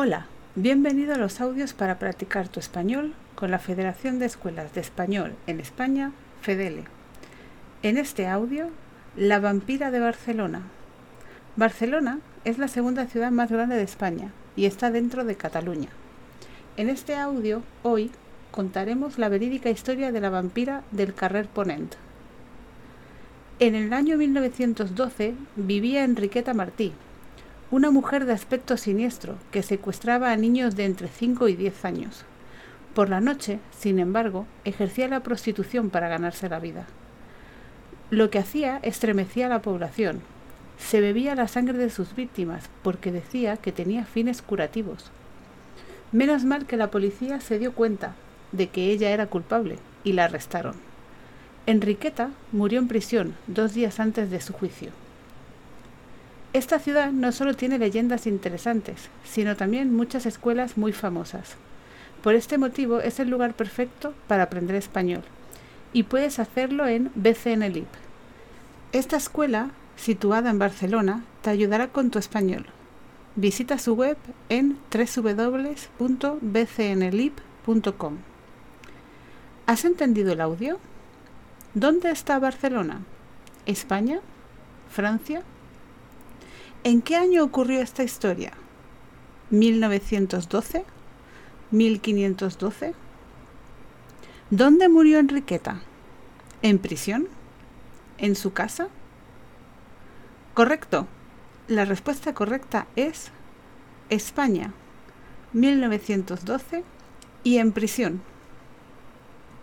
Hola, bienvenido a los audios para practicar tu español con la Federación de Escuelas de Español en España, FEDELE. En este audio, La vampira de Barcelona. Barcelona es la segunda ciudad más grande de España y está dentro de Cataluña. En este audio, hoy, contaremos la verídica historia de la vampira del Carrer Ponent. En el año 1912 vivía Enriqueta Martí, una mujer de aspecto siniestro que secuestraba a niños de entre 5 y 10 años. Por la noche, sin embargo, ejercía la prostitución para ganarse la vida. Lo que hacía estremecía a la población. Se bebía la sangre de sus víctimas porque decía que tenía fines curativos. Menos mal que la policía se dio cuenta de que ella era culpable y la arrestaron. Enriqueta murió en prisión dos días antes de su juicio. Esta ciudad no solo tiene leyendas interesantes, sino también muchas escuelas muy famosas. Por este motivo es el lugar perfecto para aprender español y puedes hacerlo en BCN Esta escuela, situada en Barcelona, te ayudará con tu español. Visita su web en www.bcnlib.com. ¿Has entendido el audio? ¿Dónde está Barcelona? ¿España? ¿Francia? ¿En qué año ocurrió esta historia? ¿1912? ¿1512? ¿Dónde murió Enriqueta? ¿En prisión? ¿En su casa? Correcto. La respuesta correcta es España, 1912 y en prisión.